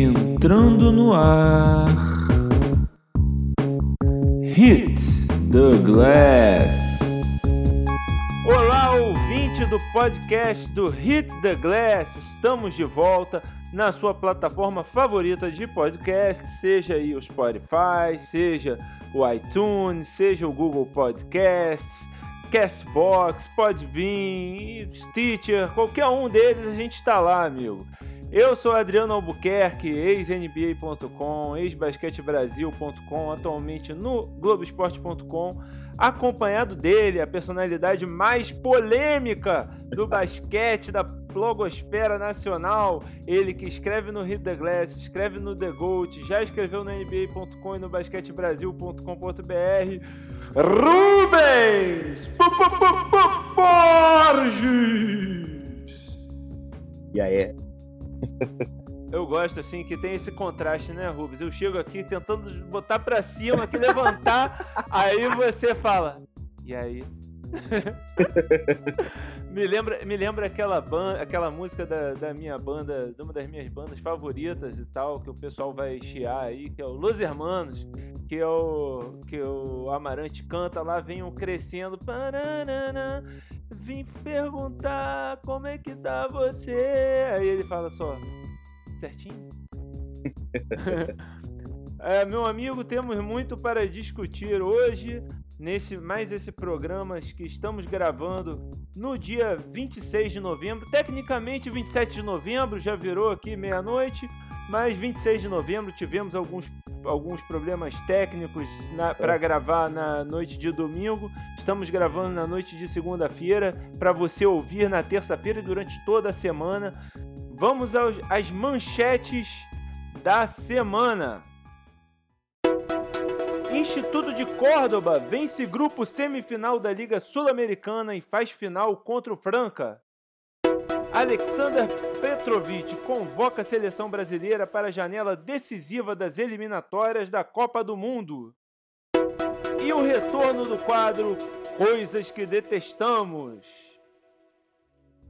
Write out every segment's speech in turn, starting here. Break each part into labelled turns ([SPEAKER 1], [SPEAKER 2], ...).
[SPEAKER 1] Entrando no ar. Hit the Glass.
[SPEAKER 2] Olá, ouvinte do podcast do Hit the Glass. Estamos de volta na sua plataforma favorita de podcast, seja aí o Spotify, seja o iTunes, seja o Google Podcasts, Castbox, Podbean, Stitcher, qualquer um deles a gente está lá, amigo. Eu sou Adriano Albuquerque, ex-NBA.com, ex-basquetebrasil.com, atualmente no Globoesporte.com, acompanhado dele, a personalidade mais polêmica do basquete, da blogosfera nacional, ele que escreve no Hit the Glass, escreve no The Goat, já escreveu no NBA.com e no basquetebrasil.com.br, Rubens Borges!
[SPEAKER 3] E aí?
[SPEAKER 2] Eu gosto assim que tem esse contraste, né, Rubens? Eu chego aqui tentando botar pra cima, aqui levantar, aí você fala. E aí? me lembra, me lembra aquela aquela música da, da minha banda, de uma das minhas bandas favoritas e tal, que o pessoal vai chiar aí, que é o Los Hermanos, que é o que o Amarante canta lá, venham crescendo. Paranana, vim perguntar como é que tá você. Aí ele fala só, certinho? é, meu amigo, temos muito para discutir hoje nesse mais esse programa que estamos gravando no dia 26 de novembro. Tecnicamente 27 de novembro, já virou aqui meia-noite, mas 26 de novembro tivemos alguns, alguns problemas técnicos para gravar na noite de domingo. Estamos gravando na noite de segunda-feira para você ouvir na terça-feira e durante toda a semana. Vamos aos, às manchetes da semana. Instituto de Córdoba vence grupo semifinal da Liga Sul-Americana e faz final contra o Franca. Alexander Petrovic convoca a seleção brasileira para a janela decisiva das eliminatórias da Copa do Mundo. E o retorno do quadro Coisas que Detestamos.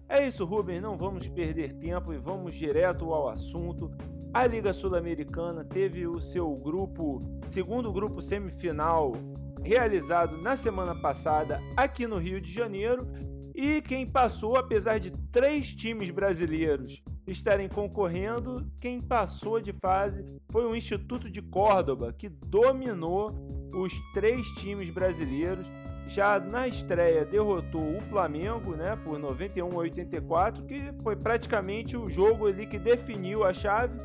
[SPEAKER 2] É isso, Rubens, não vamos perder tempo e vamos direto ao assunto. A Liga Sul-Americana teve o seu grupo, segundo grupo semifinal, realizado na semana passada aqui no Rio de Janeiro. E quem passou, apesar de três times brasileiros estarem concorrendo, quem passou de fase foi o Instituto de Córdoba, que dominou os três times brasileiros. Já na estreia derrotou o Flamengo, né, por 91 a 84, que foi praticamente o jogo ali que definiu a chave.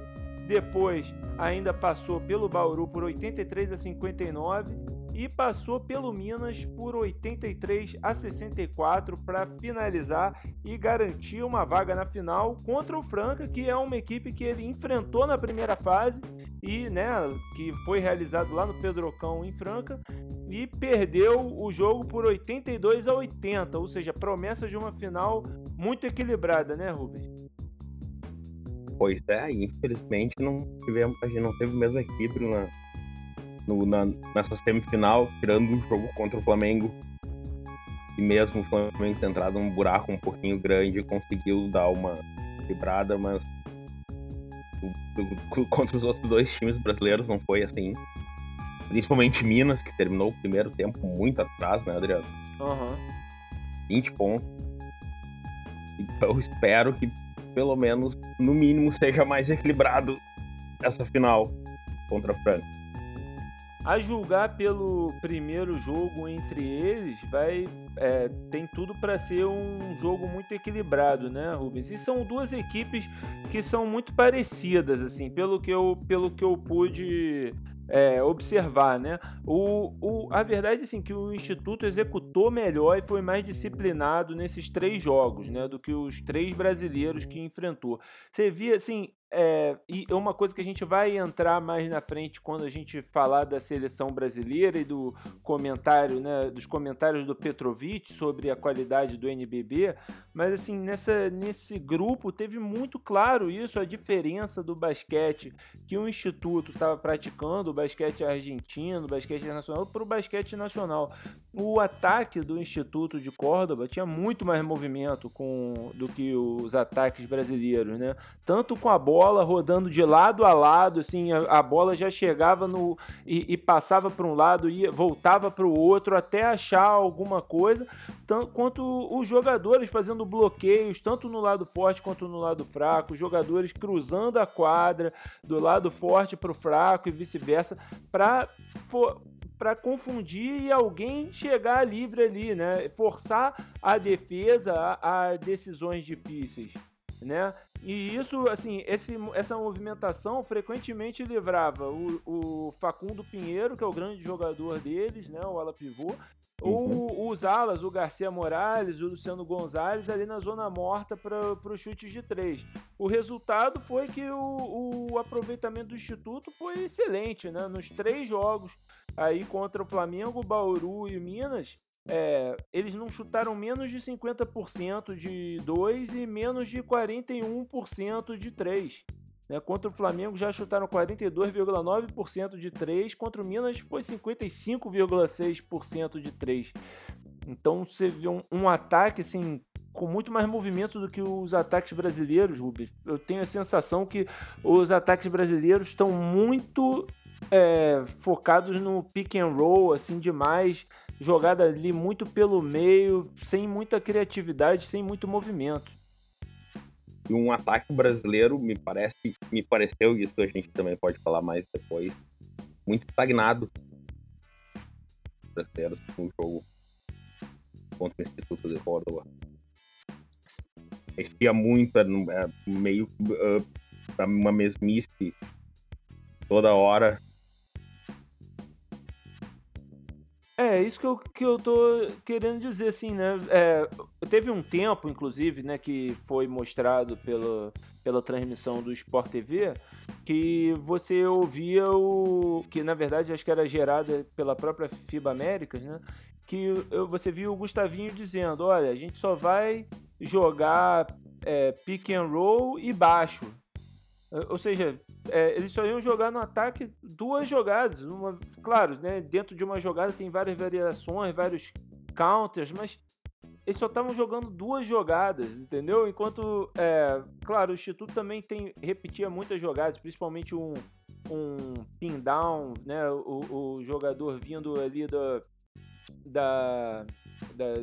[SPEAKER 2] Depois ainda passou pelo Bauru por 83 a 59 e passou pelo Minas por 83 a 64 para finalizar e garantir uma vaga na final contra o Franca, que é uma equipe que ele enfrentou na primeira fase e, né, que foi realizado lá no Pedrocão em Franca e perdeu o jogo por 82 a 80, ou seja, promessa de uma final muito equilibrada, né, Rubens?
[SPEAKER 3] Pois é, infelizmente não tivemos, a gente não teve o mesmo equilíbrio na, no, na, nessa semifinal, tirando um jogo contra o Flamengo. E mesmo o Flamengo ter entrado num buraco um pouquinho grande, conseguiu dar uma quebrada, mas contra os outros dois times brasileiros não foi assim. Principalmente Minas, que terminou o primeiro tempo muito atrás, né, Adriano?
[SPEAKER 2] Uhum.
[SPEAKER 3] 20 pontos. Então espero que pelo menos, no mínimo, seja mais equilibrado essa final contra a França.
[SPEAKER 2] A julgar pelo primeiro jogo entre eles, vai é, tem tudo para ser um jogo muito equilibrado, né, Rubens? E são duas equipes que são muito parecidas, assim, pelo que eu, pelo que eu pude é, observar, né? O, o, a verdade é assim, que o Instituto executou melhor e foi mais disciplinado nesses três jogos, né? Do que os três brasileiros que enfrentou. Você via, assim, é, e é uma coisa que a gente vai entrar mais na frente quando a gente falar da seleção brasileira e do comentário, né, dos comentários do Petrovic sobre a qualidade do NBB, mas assim, nessa, nesse grupo teve muito claro isso, a diferença do basquete que o Instituto estava praticando, o basquete argentino, o basquete internacional, para o basquete nacional. O ataque do Instituto de Córdoba tinha muito mais movimento com, do que os ataques brasileiros, né? Tanto com a bola bola rodando de lado a lado, assim, a, a bola já chegava no e, e passava para um lado e voltava para o outro até achar alguma coisa, tanto quanto os jogadores fazendo bloqueios tanto no lado forte quanto no lado fraco, jogadores cruzando a quadra do lado forte para o fraco e vice-versa, para para confundir e alguém chegar livre ali, né? Forçar a defesa a, a decisões difíceis, né? E isso, assim, esse, essa movimentação frequentemente livrava o, o, Facundo Pinheiro, que é o grande jogador deles, né? O ala pivô, ou uhum. os alas, o Garcia Morales, o Luciano Gonzalez, ali na zona morta para os chutes de três. O resultado foi que o, o, aproveitamento do Instituto foi excelente, né? Nos três jogos aí contra o Flamengo, Bauru e Minas, é, eles não chutaram menos de 50% de dois e menos de 41% de três. Né? Contra o Flamengo já chutaram 42,9% de 3, contra o Minas foi 55,6% de 3. Então você vê um, um, ataque assim com muito mais movimento do que os ataques brasileiros, Rubens. Eu tenho a sensação que os ataques brasileiros estão muito é, focados no pick and roll, assim, demais, jogada ali muito pelo meio, sem muita criatividade, sem muito movimento
[SPEAKER 3] e um ataque brasileiro me parece, me pareceu, isso a gente também pode falar mais depois, muito estagnado. Brasileiros no jogo contra o Instituto de Córdoba. Existia muito, é, meio uh, uma mesmice toda hora
[SPEAKER 2] É, isso que eu, que eu tô querendo dizer, assim, né? É, teve um tempo, inclusive, né, que foi mostrado pelo, pela transmissão do Sport TV, que você ouvia o. que na verdade acho que era gerada pela própria FIBA Américas, né? Que você via o Gustavinho dizendo: olha, a gente só vai jogar é, pick and roll e baixo. Ou seja, é, eles só iam jogar no ataque duas jogadas. Uma, claro, né, dentro de uma jogada tem várias variações, vários counters, mas eles só estavam jogando duas jogadas, entendeu? Enquanto, é, claro, o Instituto também tem repetia muitas jogadas, principalmente um, um pin down, né? O, o jogador vindo ali da, da, da,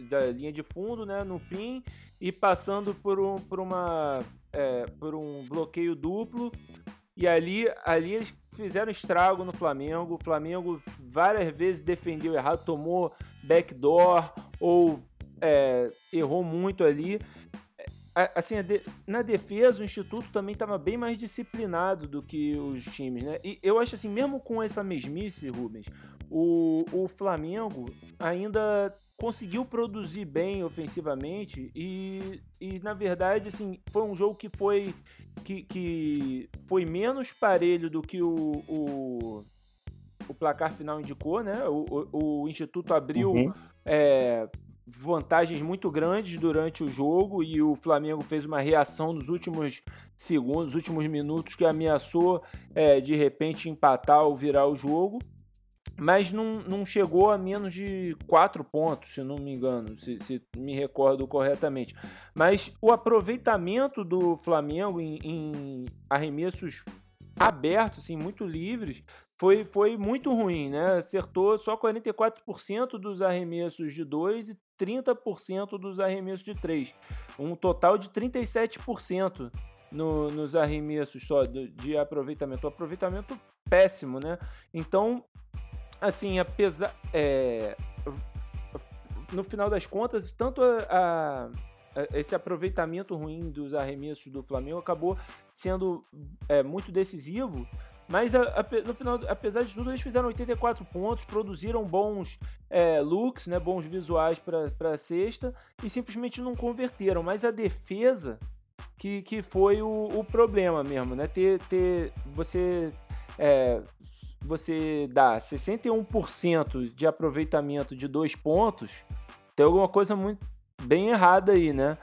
[SPEAKER 2] da linha de fundo, né? No pin e passando por, um, por uma é, por um bloqueio duplo. E ali, ali eles fizeram estrago no Flamengo. O Flamengo várias vezes defendeu errado, tomou backdoor ou é, errou muito ali. É, assim, na defesa, o Instituto também estava bem mais disciplinado do que os times, né? E eu acho assim, mesmo com essa mesmice, Rubens, o, o Flamengo ainda conseguiu produzir bem ofensivamente e, e na verdade assim foi um jogo que foi que, que foi menos parelho do que o, o, o placar final indicou né o, o, o instituto abriu uhum. é, vantagens muito grandes durante o jogo e o Flamengo fez uma reação nos últimos segundos, últimos minutos que ameaçou é, de repente empatar ou virar o jogo mas não, não chegou a menos de 4 pontos, se não me engano, se, se me recordo corretamente. Mas o aproveitamento do Flamengo em, em arremessos abertos, assim, muito livres, foi, foi muito ruim, né? Acertou só 44% dos arremessos de 2 e 30% dos arremessos de 3. Um total de 37% no, nos arremessos só de, de aproveitamento. Aproveitamento péssimo, né? Então, assim, apesar. É, no final das contas, tanto a, a, esse aproveitamento ruim dos arremessos do Flamengo acabou sendo é, muito decisivo. Mas a, no final, apesar de tudo, eles fizeram 84 pontos, produziram bons é, looks, né, bons visuais para a sexta e simplesmente não converteram. Mas a defesa que, que foi o, o problema mesmo, né? Ter, ter você é, você dá 61% de aproveitamento de dois pontos, tem alguma coisa muito bem errada aí, né?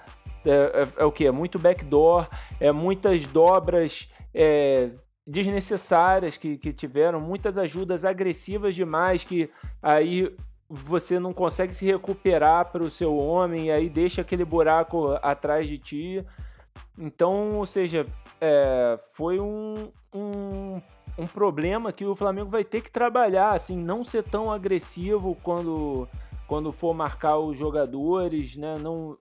[SPEAKER 2] É, é, é o que? É muito backdoor, é muitas dobras é, desnecessárias que, que tiveram, muitas ajudas agressivas demais que aí você não consegue se recuperar para o seu homem e aí deixa aquele buraco atrás de ti. Então, ou seja, é, foi um, um, um problema que o Flamengo vai ter que trabalhar, assim, não ser tão agressivo quando, quando for marcar os jogadores, né? Não,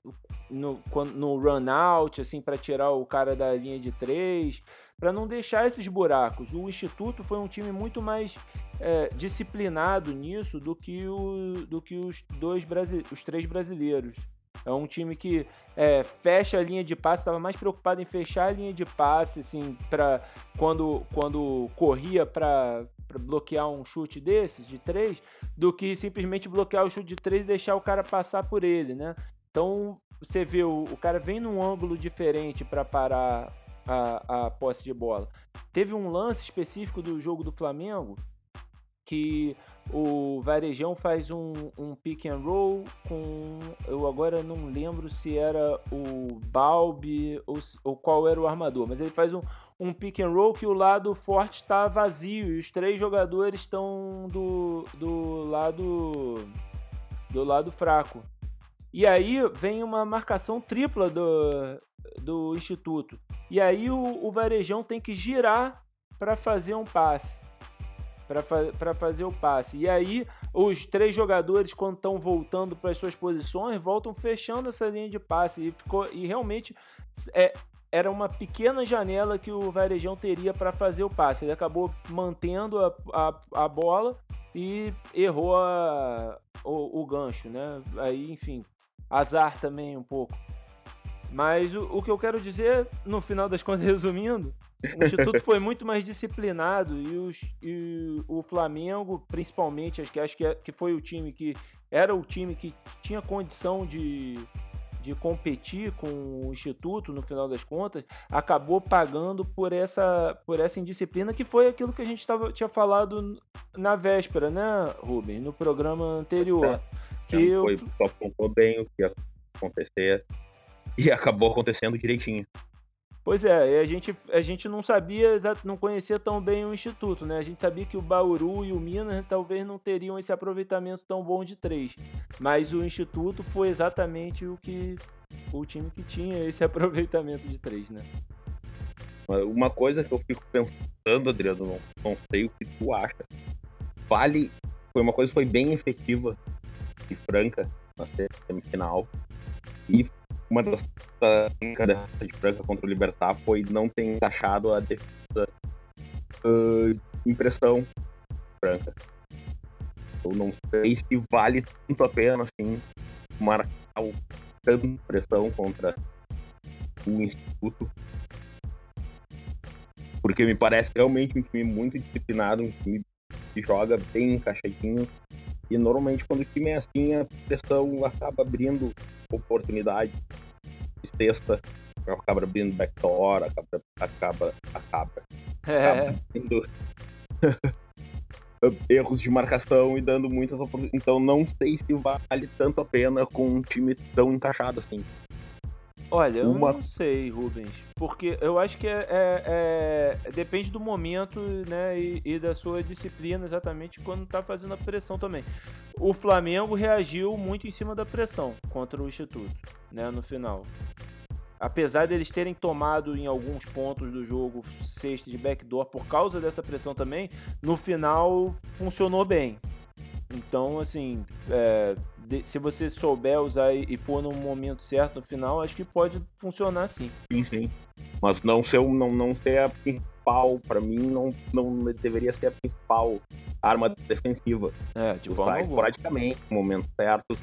[SPEAKER 2] no, no run out, assim, para tirar o cara da linha de três, para não deixar esses buracos. O Instituto foi um time muito mais é, disciplinado nisso do que, o, do que os dois os três brasileiros. É um time que é, fecha a linha de passe, estava mais preocupado em fechar a linha de passe, assim, para quando, quando corria para bloquear um chute desses, de três, do que simplesmente bloquear o chute de três e deixar o cara passar por ele, né? Então você vê o, o cara vem num ângulo diferente para parar a, a posse de bola. Teve um lance específico do jogo do Flamengo que o Varejão faz um, um pick and roll com. Eu agora não lembro se era o Balbi ou, ou qual era o armador, mas ele faz um, um pick and roll que o lado forte está vazio e os três jogadores estão do, do lado do lado fraco. E aí vem uma marcação tripla do, do Instituto. E aí o, o Varejão tem que girar para fazer um passe para fa fazer o passe. E aí, os três jogadores, quando estão voltando para as suas posições, voltam fechando essa linha de passe. E, ficou, e realmente é, era uma pequena janela que o Varejão teria para fazer o passe. Ele acabou mantendo a, a, a bola e errou a, o, o, gancho, né? Aí, enfim, azar também um pouco. Mas o, o que eu quero dizer, no final das contas, resumindo, o Instituto foi muito mais disciplinado e, os, e, o Flamengo, principalmente, acho que, acho que, é, que foi o time que era o time que tinha condição de, de competir com o Instituto no final das contas, acabou pagando por essa, por essa indisciplina que foi aquilo que a gente tava, tinha falado na véspera, né, Rubens, no programa anterior. É,
[SPEAKER 3] que foi, só apontou bem o que ia acontecer e acabou acontecendo direitinho.
[SPEAKER 2] Pois é, a gente, a gente não sabia, não conhecia tão bem o Instituto, né? A gente sabia que o Bauru e o Minas talvez não teriam esse aproveitamento tão bom de três. Mas o Instituto foi exatamente o que o time que tinha esse aproveitamento de três, né?
[SPEAKER 3] Uma coisa que eu fico pensando, Adriano, não, não sei o que tu acha. Vale. Foi uma coisa que foi bem efetiva e franca na semifinal. E uma das de Franca contra o Libertar foi não ter encaixado a defesa uh, impressão Franca. Eu não sei se vale tanto a pena assim marcar o tanto pressão contra o Instituto. Porque me parece realmente um time muito disciplinado, um time que joga bem encaixadinho. E normalmente quando o time é assim, a pressão acaba abrindo oportunidade sexta, acaba abrindo backdoor, acaba, acaba, acaba, é. acaba tendo erros de marcação e dando muitas oportunidades. Então não sei se vale tanto a pena com um time tão encaixado assim.
[SPEAKER 2] Olha, eu Uma... não sei, Rubens, porque eu acho que é, é, é depende do momento, né, e, e, da sua disciplina exatamente quando tá fazendo a pressão também. O Flamengo reagiu muito em cima da pressão contra o Instituto, né, no final apesar deles terem tomado em alguns pontos do jogo sexta de backdoor por causa dessa pressão também, no final funcionou bem. Então, assim, é, de, se você souber usar e, e for no momento certo no final, acho que pode funcionar sim.
[SPEAKER 3] Sim, sim. Mas não ser, não, não ser a principal, para mim, não, não deveria ser a principal arma defensiva.
[SPEAKER 2] É, de forma
[SPEAKER 3] esporadicamente, no momento certo.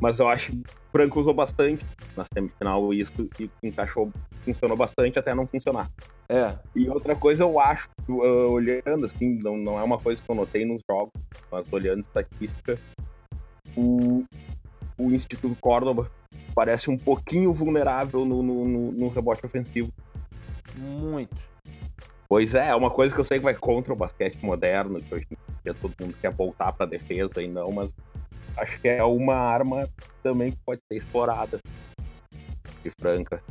[SPEAKER 3] Mas eu acho que o Franco usou bastante na semifinal isso e encaixou, funcionou bastante até não funcionar.
[SPEAKER 2] É.
[SPEAKER 3] E outra coisa eu acho, olhando assim, não, não é uma coisa que eu notei nos jogos, mas olhando estatística, o, o Instituto Córdoba parece um pouquinho vulnerável no, no, no, no rebote ofensivo.
[SPEAKER 2] Muito.
[SPEAKER 3] Pois é, é uma coisa que eu sei que vai contra o basquete moderno, que hoje em dia todo mundo quer voltar para defesa e não, mas acho que é uma arma também que pode ser explorada de Franca.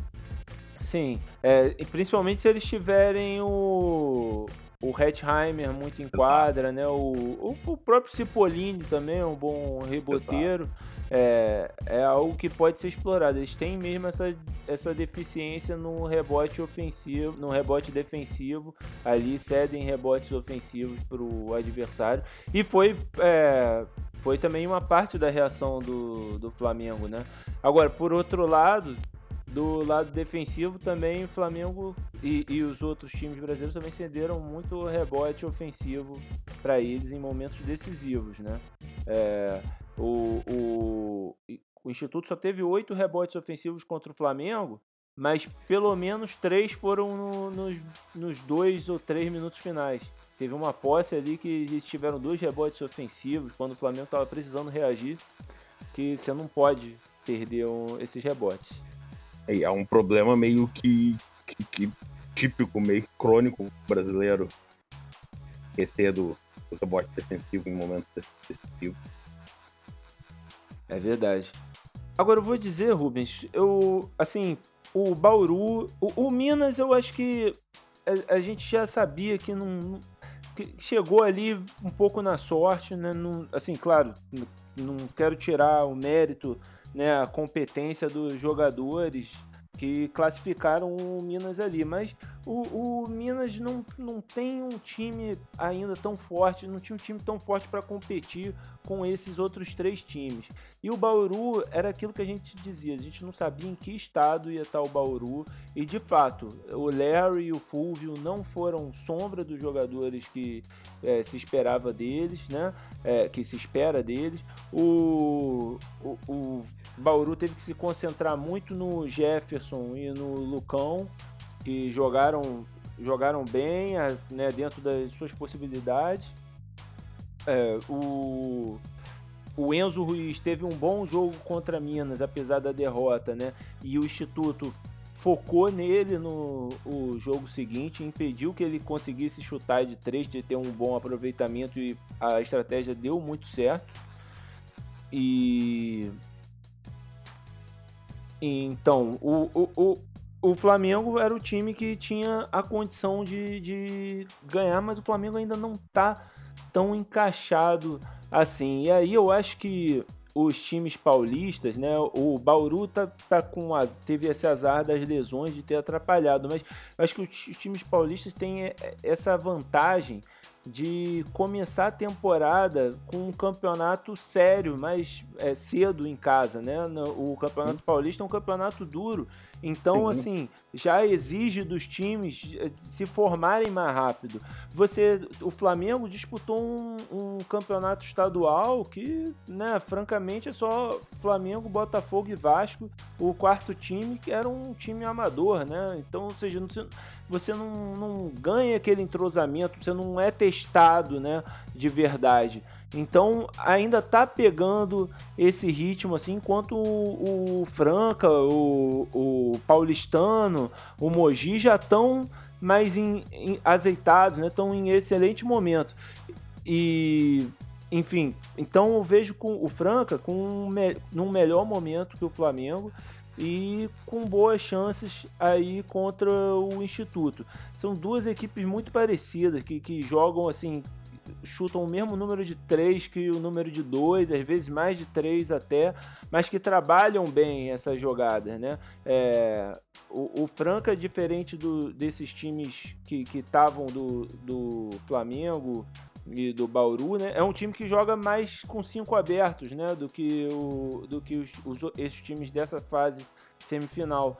[SPEAKER 2] Sim, é, principalmente se eles tiverem o, o Hetzheimer muito em quadra, né? O, o, o próprio Cipollini também é um bom reboteiro. é, é algo que pode ser explorado. Eles têm mesmo essa, essa deficiência no rebote ofensivo, no rebote defensivo. Ali cedem rebotes ofensivos para o adversário. E foi, é, foi também uma parte da reação do, do Flamengo, né? Agora, por outro lado, do lado defensivo também o Flamengo e, e, os outros times brasileiros também cederam muito rebote ofensivo para eles em momentos decisivos, né? É, o, o, o Instituto só teve oito rebotes ofensivos contra o Flamengo, mas pelo menos três foram no, nos, nos dois ou três minutos finais. Teve uma posse ali que eles tiveram dois rebotes ofensivos quando o Flamengo estava precisando reagir, que você não pode perder um, esses rebotes.
[SPEAKER 3] É, é um problema meio que, que, que típico, meio crônico brasileiro. Esquecer do, do rebote defensivo em momentos decisivos.
[SPEAKER 2] É verdade. Agora eu vou dizer, Rubens, eu assim, o Bauru, o, o Minas, eu acho que a, a, gente já sabia que não que chegou ali um pouco na sorte, né? Assim, claro, não quero tirar o mérito, né, a competência dos jogadores que classificaram o Minas ali. Mas o, o, Minas não, não tem um time ainda tão forte, não tinha um time tão forte para competir com esses outros três times. E o Bauru era aquilo que a gente dizia, a gente não sabia em que estado ia estar o Bauru. E de fato, o Larry e o Fulvio não foram sombra dos jogadores que é, se esperava deles, né? É, que se espera deles. O, o, o Bauru teve que se concentrar muito no Jefferson e no Lucão, que jogaram, jogaram bem né, dentro das suas possibilidades. É, o, o Enzo Ruiz teve um bom jogo contra Minas, apesar da derrota, né? E o Instituto focou nele no o jogo seguinte, impediu que ele conseguisse chutar de três, de ter um bom aproveitamento e a estratégia deu muito certo. E então, o, o, o, o Flamengo era o time que tinha a condição de, de ganhar, mas o Flamengo ainda não tá tão encaixado assim. E aí eu acho que os times paulistas, né? O Bauru tá, tá com as, teve esse azar das lesões de ter atrapalhado, mas acho que os times paulistas têm essa vantagem de começar a temporada com um campeonato sério, mais é, cedo em casa, né? O Campeonato Paulista é um campeonato duro, então assim já exige dos times eh, se formarem mais rápido. Você, o Flamengo disputou um, um campeonato estadual que, né? Francamente é só Flamengo, Botafogo e Vasco, o quarto time que era um time amador, né? Então, ou seja, você, você não, não ganha aquele entrosamento, você não é testado, né, de verdade. Então ainda tá pegando esse ritmo assim, enquanto o, o Franca, o, o, Paulistano, o Mogi já estão mais em, em, azeitados, né? Estão em excelente momento. E enfim, então eu vejo com o Franca com um, num melhor momento que o Flamengo e com boas chances aí contra o Instituto. São duas equipes muito parecidas que, que jogam assim, chutam o mesmo número de três que o número de dois, às vezes mais de três até, mas que trabalham bem essas jogadas, né? É, o, o Franca, diferente do, desses times que estavam do, do Flamengo, e do Bauru, né? É um time que joga mais com cinco abertos, né? Do que, o, do que os, os, esses times dessa fase semifinal.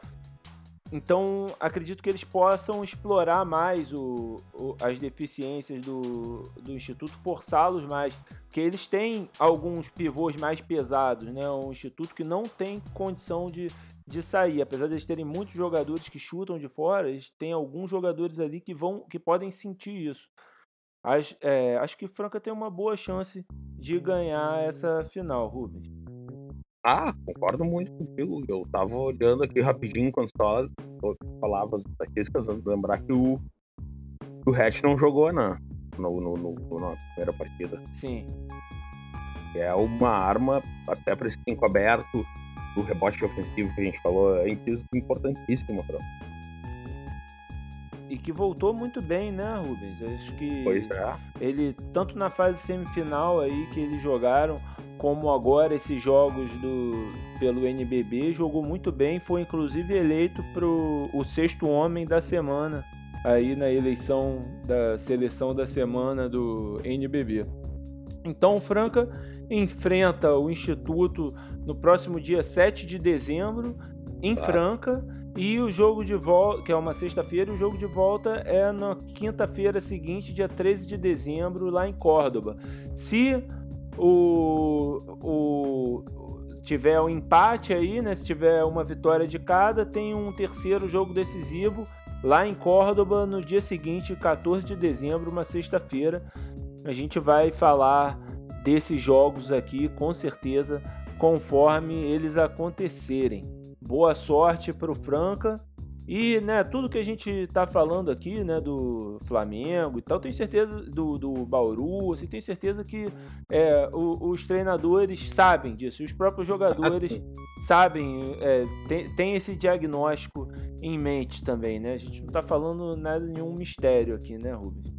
[SPEAKER 2] Então, acredito que eles possam explorar mais o, o as deficiências do, do Instituto, forçá-los mais. Porque eles têm alguns pivôs mais pesados, né? Um Instituto que não tem condição de, de sair. Apesar de eles terem muitos jogadores que chutam de fora, eles têm alguns jogadores ali que, vão, que podem sentir isso. Acho, é, acho que Franca tem uma boa chance de ganhar essa final, Rubens.
[SPEAKER 3] Ah, concordo muito contigo. Eu tava olhando aqui rapidinho quando só falava as estatísticas, lembrar que o, o Hatch não jogou na, no, no, no, na primeira partida.
[SPEAKER 2] Sim.
[SPEAKER 3] É uma arma, até para esse cinco aberto, do rebote ofensivo que a gente falou antes, importantíssimo para
[SPEAKER 2] e que voltou muito bem, né, Rubens? Acho que
[SPEAKER 3] é.
[SPEAKER 2] ele, tanto na fase semifinal aí que eles jogaram, como agora esses jogos do pelo NBB, jogou muito bem, foi inclusive eleito para o sexto homem da semana aí na eleição da seleção da semana do NBB. Então, o Franca enfrenta o Instituto no próximo dia 7 de dezembro em tá. Franca e o jogo de volta, que é uma sexta-feira, o jogo de volta é na quinta-feira seguinte, dia 13 de dezembro, lá em Córdoba. Se o, o tiver um empate aí, né, se tiver uma vitória de cada, tem um terceiro jogo decisivo lá em Córdoba no dia seguinte, 14 de dezembro, uma sexta-feira. A gente vai falar desses jogos aqui com certeza conforme eles acontecerem. Boa sorte para o Franca e, né, tudo que a gente está falando aqui, né, do Flamengo e tal, tenho certeza do, do Bauru, assim, tenho certeza que é, o, os treinadores sabem disso, os próprios jogadores sabem, é, tem, tem esse diagnóstico em mente também, né? A gente não está falando nada, nenhum mistério aqui, né, Rubens?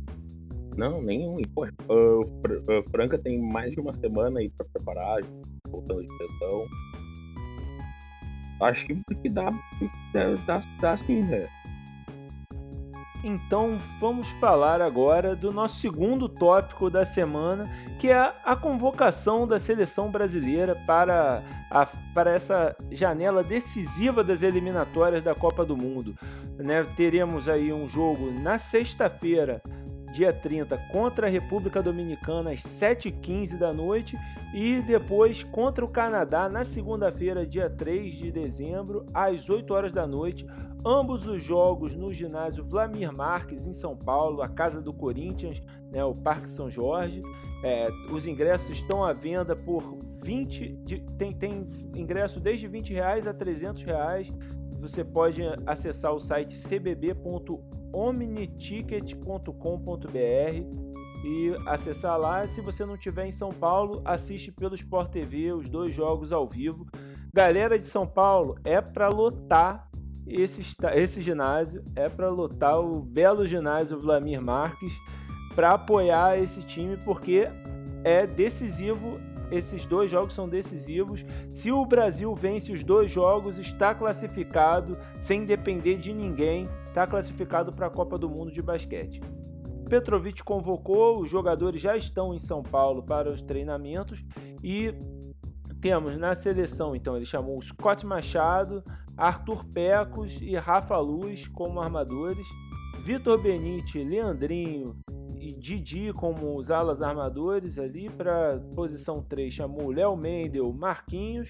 [SPEAKER 3] Não, nenhum. Pô, uh, Franca tem mais de uma semana aí para preparar, voltando de sessão acho que dá, dá, dá sim, né?
[SPEAKER 2] Então vamos falar agora do nosso segundo tópico da semana, que é a convocação da seleção brasileira para, a, para essa janela decisiva das eliminatórias da Copa do Mundo. Né? Teremos aí um jogo na sexta-feira dia 30, contra a República Dominicana às 7h15 da noite e depois contra o Canadá na segunda-feira, dia 3 de dezembro, às 8 horas da noite. Ambos os jogos no ginásio Vlamir Marques, em São Paulo, a casa do Corinthians, né, o Parque São Jorge. É, os ingressos estão à venda por 20. De, tem, tem ingresso desde 20 reais a 300 reais. Você pode acessar o site cbb.org omniticket.com.br e acessar lá. Se você não estiver em São Paulo, assiste pelo Sport TV os dois jogos ao vivo. Galera de São Paulo, é para lotar esse, esse ginásio, é para lotar o belo ginásio Vlamir Marques para apoiar esse time porque é decisivo. Esses dois jogos são decisivos. Se o Brasil vence os dois jogos, está classificado sem depender de ninguém está classificado para a Copa do Mundo de basquete. Petrovic convocou, os jogadores já estão em São Paulo para os treinamentos e temos na seleção, então, ele chamou Scott Machado, Arthur Pecos e Rafa Luz como armadores, Vitor Benite, Leandrinho e Didi como os alas armadores ali para posição 3 chamou Léo Mendel, Marquinhos,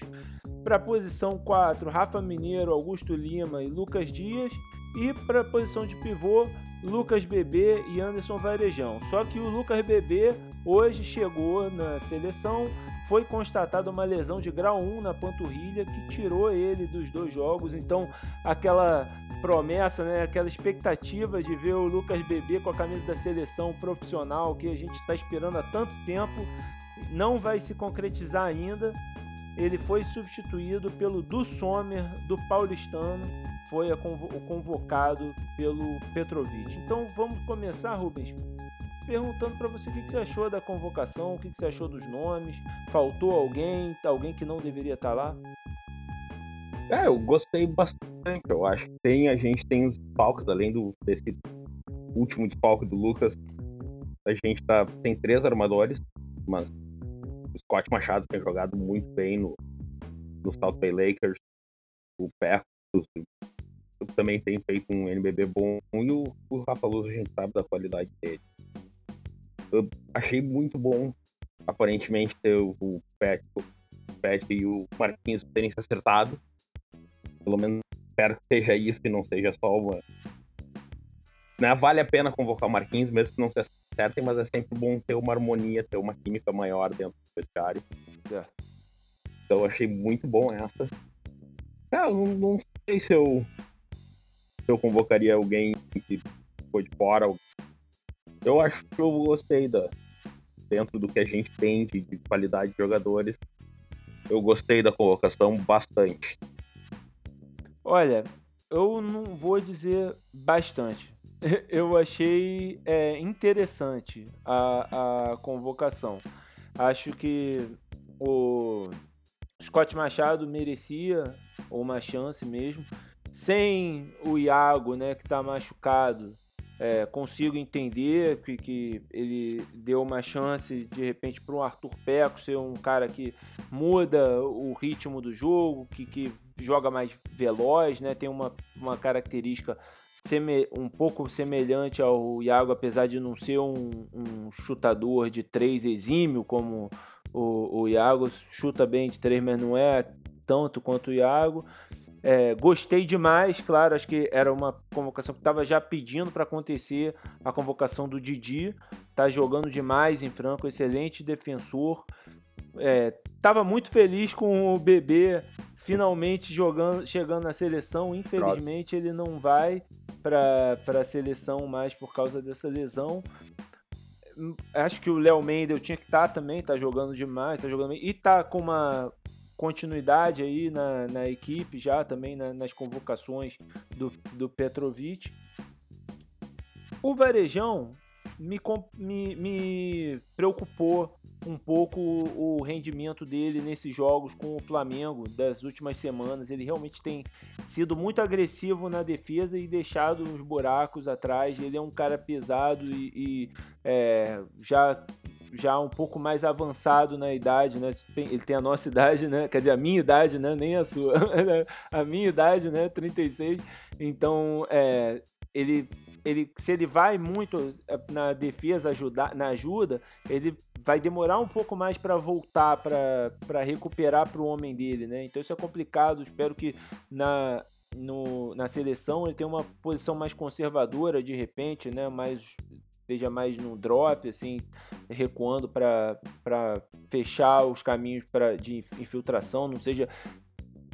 [SPEAKER 2] para posição 4 Rafa Mineiro, Augusto Lima e Lucas Dias e para a posição de pivô, Lucas Bebê e Anderson Varejão. Só que o Lucas Bebê hoje chegou na seleção, foi constatada uma lesão de grau 1 na panturrilha que tirou ele dos dois jogos. Então, aquela promessa, né, aquela expectativa de ver o Lucas Bebê com a camisa da seleção profissional que a gente está esperando há tanto tempo, não vai se concretizar ainda. Ele foi substituído pelo Du Sommer do Paulistano foi o convocado pelo Petrovic. Então vamos começar, Rubens, perguntando para você o que você achou da convocação, o que você achou dos nomes, faltou alguém, alguém que não deveria estar tá lá?
[SPEAKER 3] É, eu gostei bastante. Eu acho tem a gente tem os palcos além do desse último palco do Lucas. A gente tá tem três armadores, mas o Scott Machado tem jogado muito bem no no South Bay Lakers. O Perro também tem feito um NBB bom e o, o Rafa Luz a gente sabe da qualidade dele. Eu achei muito bom, aparentemente, ter o, o Pet, o Pet e o Marquinhos terem se acertado. Pelo menos espero que seja isso e não seja só uma. Né? Vale a pena convocar o Marquinhos, mesmo que não se acertem, mas é sempre bom ter uma harmonia, ter uma química maior dentro do vestiário. É. Então achei muito bom essa. É, não, não sei se eu eu convocaria alguém que foi de fora. Eu acho que eu gostei da dentro do que a gente tem de, de qualidade de jogadores. Eu gostei da convocação bastante.
[SPEAKER 2] Olha, eu não vou dizer bastante. Eu achei é, interessante a, a convocação. Acho que o Scott Machado merecia uma chance mesmo. Sem o Iago, né, que está machucado, é, consigo entender que, que ele deu uma chance de repente para o Arthur Peco ser um cara que muda o ritmo do jogo, que, que joga mais veloz, né? Tem uma, uma característica um pouco semelhante ao Iago, apesar de não ser um, um chutador de três exímio como o, o Iago chuta bem de três, mas não é tanto quanto o Iago. É, gostei demais, claro, acho que era uma convocação que estava já pedindo para acontecer a convocação do Didi. Tá jogando demais em Franco, excelente defensor. É, tava muito feliz com o bebê finalmente jogando, chegando na seleção. Infelizmente ele não vai para a seleção mais por causa dessa lesão. Acho que o Léo Mendel tinha que estar tá também, tá jogando demais, tá jogando e tá com uma continuidade aí na, na equipe já também na, nas convocações do, do Petrovic. O Varejão me, me, me preocupou um pouco o rendimento dele nesses jogos com o Flamengo das últimas semanas. Ele realmente tem sido muito agressivo na defesa e deixado uns buracos atrás. Ele é um cara pesado e, e é, já já um pouco mais avançado na idade, né? Ele tem a nossa idade, né? Quer dizer, a minha idade, né? Nem a sua. a minha idade, né? 36. Então, é, ele, ele, se ele vai muito é, na defesa, ajudar, na ajuda, ele vai demorar um pouco mais para voltar, para recuperar para o homem dele, né? Então isso é complicado. Espero que na, no, na seleção ele tenha uma posição mais conservadora de repente, né? Mais esteja mais no drop, assim, recuando para fechar os caminhos pra, de infiltração, não seja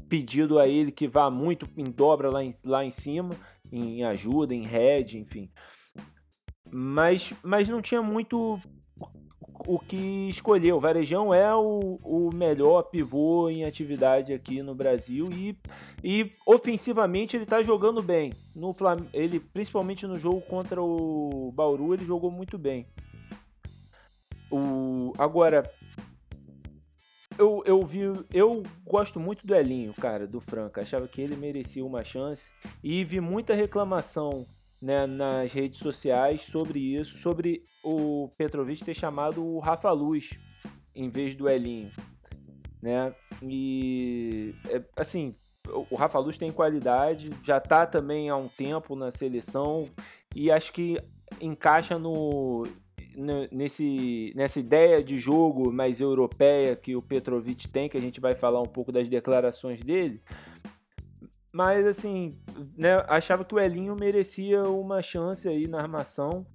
[SPEAKER 2] pedido a ele que vá muito em dobra lá em, lá em cima, em ajuda, em head, enfim. Mas, mas não tinha muito o que escolher. O Varejão é o, o melhor pivô em atividade aqui no Brasil e, e ofensivamente ele está jogando bem. No Flam ele principalmente no jogo contra o Bauru ele jogou muito bem. O agora eu, eu vi eu gosto muito do Elinho, cara, do Franca. Achava que ele merecia uma chance e vi muita reclamação né, nas redes sociais sobre isso, sobre o Petrovic ter chamado o Rafa Luz em vez do Elinho, né? E é, assim, o Rafa Luz tem qualidade, já está também há um tempo na seleção e acho que encaixa no, nesse, nessa ideia de jogo mais europeia que o Petrovic tem, que a gente vai falar um pouco das declarações dele. Mas assim, né, achava que o Elinho merecia uma chance aí na armação.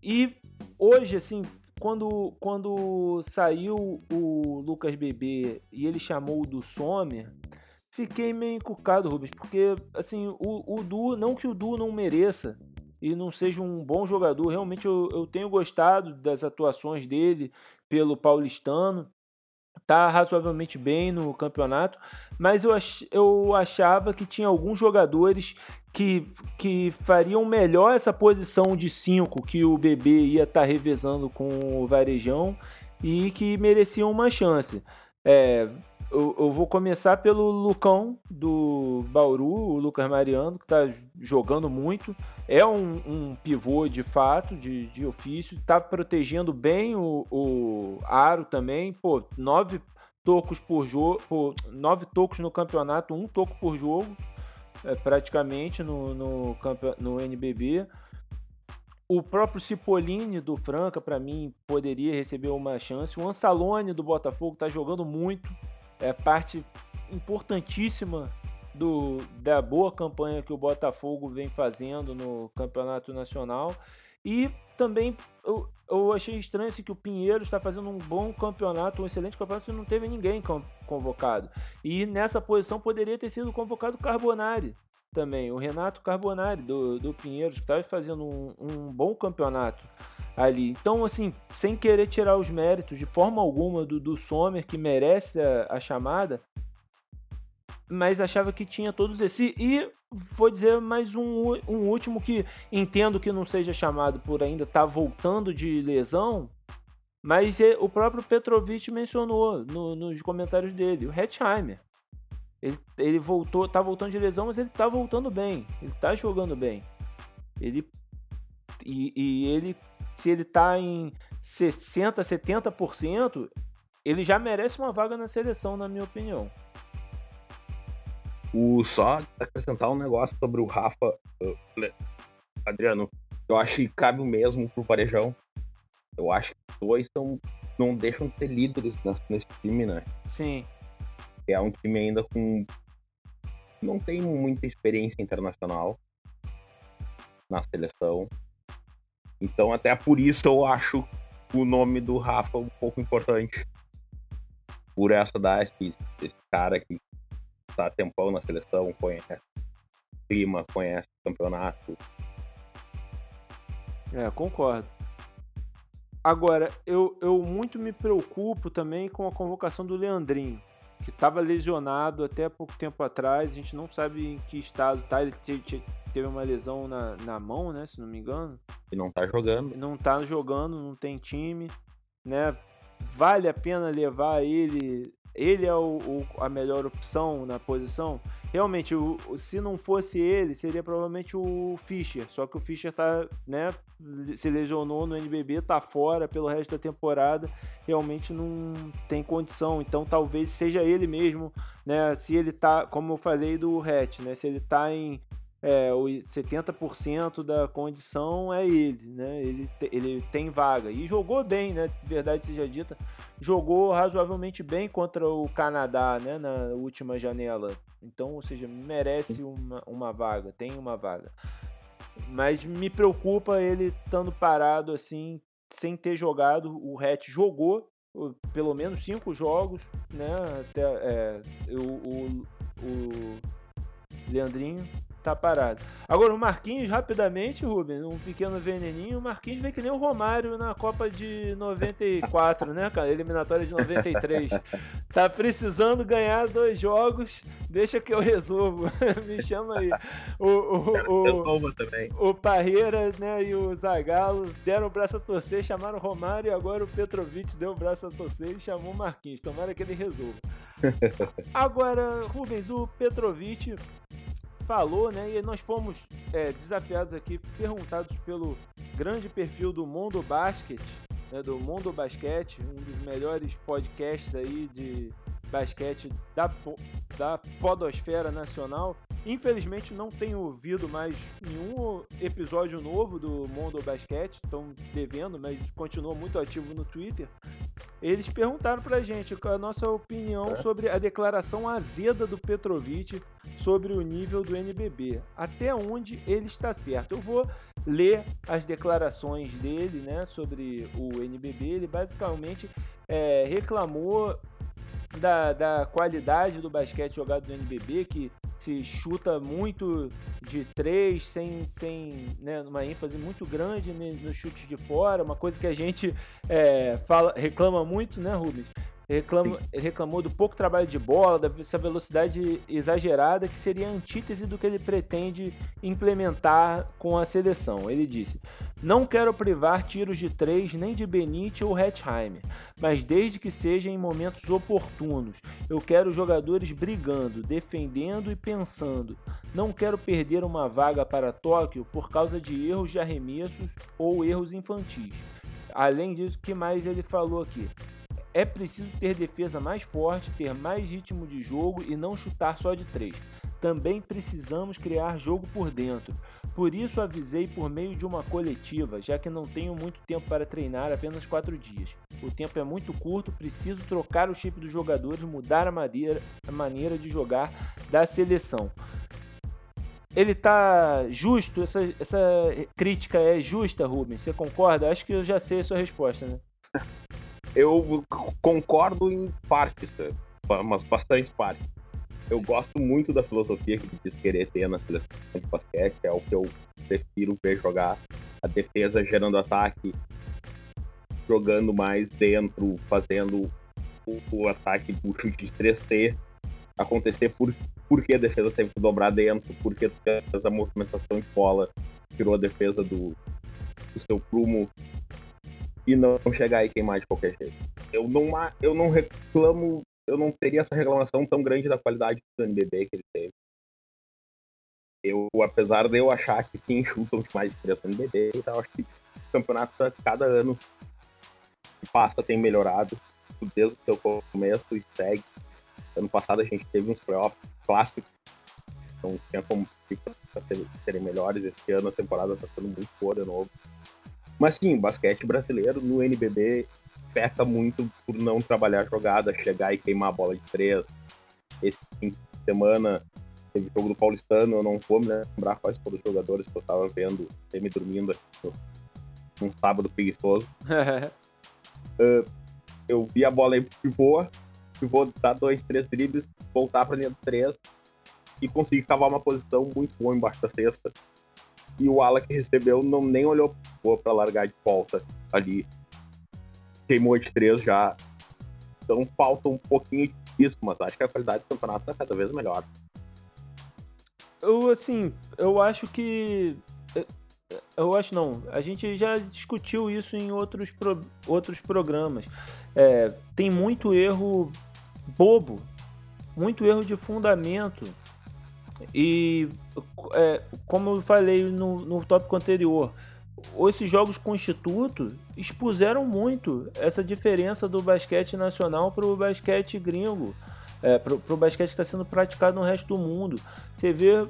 [SPEAKER 2] E hoje, assim, quando, quando saiu o Lucas Bebê e ele chamou o do Sommer, fiquei meio encucado, Rubens, porque assim, o, o Du, não que o Du não mereça e não seja um bom jogador, realmente eu, eu tenho gostado das atuações dele pelo paulistano, tá razoavelmente bem no campeonato, mas eu, ach, eu achava que tinha alguns jogadores que, que fariam melhor essa posição de 5 que o Bebê ia estar tá revezando com o Varejão e que mereciam uma chance. É, eu, eu, vou começar pelo Lucão do Bauru, o Lucas Mariano, que está jogando muito. É um, um, pivô de fato, de, de ofício. Está protegendo bem o, o Aro também. Pô, nove tocos por jogo, nove tocos no campeonato, um toco por jogo, é, praticamente no, no, no NBB. O próprio Cipollini do Franca, para mim, poderia receber uma chance. O Ansalone do Botafogo está jogando muito é parte importantíssima do, da boa campanha que o Botafogo vem fazendo no Campeonato Nacional. E também eu, eu achei estranho assim, que o Pinheiro está fazendo um bom campeonato, um excelente campeonato, e não teve ninguém convocado. E nessa posição poderia ter sido convocado o Carbonari também, o Renato Carbonari do, do Pinheiros, que estava fazendo um, um bom campeonato ali. Então, assim, sem querer tirar os méritos de forma alguma do, do Sommer, que merece a, a chamada, mas achava que tinha todos esses. E vou dizer mais um, um último que entendo que não seja chamado por ainda estar tá voltando de lesão, Mas é, o próprio Petrovic mencionou no, nos comentários dele, o Hetzheimer. Ele, ele voltou, tá voltando de lesão, mas ele tá voltando bem. Ele tá jogando bem. Ele e, e ele se ele tá em 60, 70%, ele já merece uma vaga na seleção, na minha opinião.
[SPEAKER 3] O só acrescentar um negócio sobre o Rafa, Adriano, eu acho que cabe o mesmo pro Parejão. Eu acho que os dois são, não deixam de ser líderes nesse time, né?
[SPEAKER 2] Sim.
[SPEAKER 3] É um time ainda com. Não tem muita experiência internacional na seleção. Então, até por isso eu acho o nome do Rafa um pouco importante. Por essa da esse, esse cara que está tempão na seleção, conhece clima, conhece o campeonato.
[SPEAKER 2] É, concordo. Agora, eu, eu muito me preocupo também com a convocação do Leandrinho, que estava lesionado até pouco tempo atrás, a gente não sabe em que estado tá, ele teve uma lesão na, na mão, né, se não me engano.
[SPEAKER 3] E não tá jogando.
[SPEAKER 2] Não tá jogando, não tem time, né? Vale a pena levar ele ele é o, o, a melhor opção na posição. Realmente, o, se não fosse ele, seria provavelmente o Fischer. Só que o Fischer tá, né, se lesionou no NBB, tá fora pelo resto da temporada. Realmente não tem condição. Então talvez seja ele mesmo, né? Se ele tá, como eu falei do Hatch, né? Se ele tá em é, o 70% da condição é ele, né? Ele, ele tem vaga. E jogou bem, né? Verdade seja dita. Jogou razoavelmente bem contra o Canadá, né? Na última janela. Então, ou seja, merece uma, uma vaga, tem uma vaga. Mas me preocupa ele estando parado assim, sem ter jogado. O Hatch jogou pelo menos cinco jogos, né? Até, é, o, o, o Leandrinho tá parado. Agora, o Marquinhos, rapidamente, Rubens, um pequeno veneninho. O Marquinhos vem que nem o Romário na Copa de 94, né, cara? Eliminatória de 93. Tá precisando ganhar dois jogos, deixa que eu resolvo. Me chama aí. O, o, o, o Parreira né, e o Zagallo deram o braço a torcer, chamaram o Romário e agora o Petrovic deu o braço a torcer e chamou o Marquinhos. Tomara que ele resolva. Agora, Rubens, o Petrovic falou, né? E nós fomos é, desafiados aqui, perguntados pelo grande perfil do Mundo Basket, né, do Mundo Basquete, um dos melhores podcasts aí de basquete da, da podosfera nacional. Infelizmente não tenho ouvido mais nenhum episódio novo do Mundo Basquete, estão devendo, mas continua muito ativo no Twitter. Eles perguntaram pra gente qual a nossa opinião é. sobre a declaração azeda do Petrovic sobre o nível do NBB. Até onde ele está certo. Eu vou ler as declarações dele né, sobre o NBB. Ele basicamente é, reclamou da, da qualidade do basquete jogado no NBB, que se chuta muito de três, sem, sem né, uma ênfase muito grande no chute de fora, uma coisa que a gente é, fala, reclama muito, né, Rubens? Reclama, reclamou do pouco trabalho de bola, dessa velocidade exagerada, que seria a antítese do que ele pretende implementar com a seleção. Ele disse: Não quero privar tiros de três nem de Benite ou Hetzheimer, mas desde que seja em momentos oportunos. Eu quero jogadores brigando, defendendo e pensando. Não quero perder uma vaga para Tóquio por causa de erros de arremessos ou erros infantis. Além disso, o que mais ele falou aqui? É preciso ter defesa mais forte, ter mais ritmo de jogo e não chutar só de três. Também precisamos criar jogo por dentro. Por isso avisei por meio de uma coletiva, já que não tenho muito tempo para treinar, apenas quatro dias. O tempo é muito curto, preciso trocar o chip dos jogadores, mudar a, maneira, a maneira de jogar da seleção. Ele tá justo? Essa, essa crítica é justa, Rubens? Você concorda? Acho que eu já sei a sua resposta, né?
[SPEAKER 3] Eu concordo em partes, mas bastante partes. Eu gosto muito da filosofia que diz querer ter na seleção de basquete, é o que eu prefiro ver jogar. A defesa gerando ataque, jogando mais dentro, fazendo o, o ataque do chute de 3T acontecer por, porque a defesa teve que dobrar dentro, porque a movimentação de bola tirou a defesa do, do seu prumo e não chegar e queimar de qualquer jeito. Eu não, eu não reclamo, eu não teria essa reclamação tão grande da qualidade do NBB que ele teve. Eu, apesar de eu achar que sim, chutam demais de três no NBB, eu acho que o campeonato cada ano que passa tem melhorado desde o seu começo e segue. Ano passado a gente teve uns playoffs clássicos, então tinha como serem melhores. Esse ano a temporada está sendo muito boa de novo. Mas sim, basquete brasileiro no NBB peca muito por não trabalhar jogada, chegar e queimar a bola de três. Esse fim de semana teve jogo do Paulistano, eu não vou me lembrar quais foram os jogadores que eu estava vendo, me dormindo num sábado preguiçoso. uh, eu vi a bola aí pro pivô, pivô dar dois, três dribles, voltar para linha de três e conseguir cavar uma posição muito boa embaixo da cesta e o ala que recebeu não nem olhou para largar de volta ali. Queimou de três já. Então falta um pouquinho disso, mas acho que a qualidade do campeonato está cada vez melhor.
[SPEAKER 2] Eu, assim, eu acho que. Eu acho não. A gente já discutiu isso em outros, pro, outros programas. É, tem muito erro bobo, muito erro de fundamento e é, como eu falei no, no tópico anterior, esses jogos com Instituto expuseram muito essa diferença do basquete nacional para o basquete gringo, é, para o basquete que está sendo praticado no resto do mundo. Você vê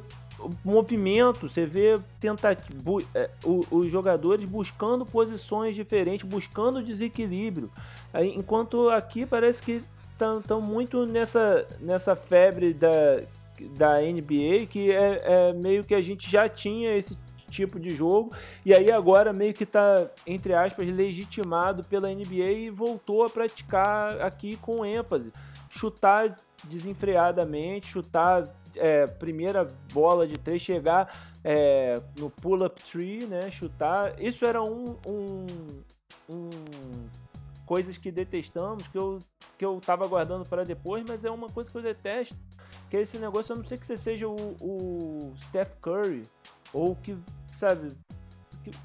[SPEAKER 2] movimento, você vê tentativa, é, os jogadores buscando posições diferentes, buscando desequilíbrio. Enquanto aqui parece que estão muito nessa, nessa febre da, da NBA, que é, é, meio que a gente já tinha esse tipo de jogo, e aí agora meio que está, entre aspas, legitimado pela NBA e voltou a praticar aqui com ênfase. Chutar desenfreadamente, chutar é, primeira bola de três, chegar é, no pull-up tree, né? Chutar. Isso era um, um, um coisas que detestamos, que eu, que eu tava guardando para depois, mas é uma coisa que eu detesto que é esse negócio, não ser que você seja o, o Steph Curry, ou que, sabe,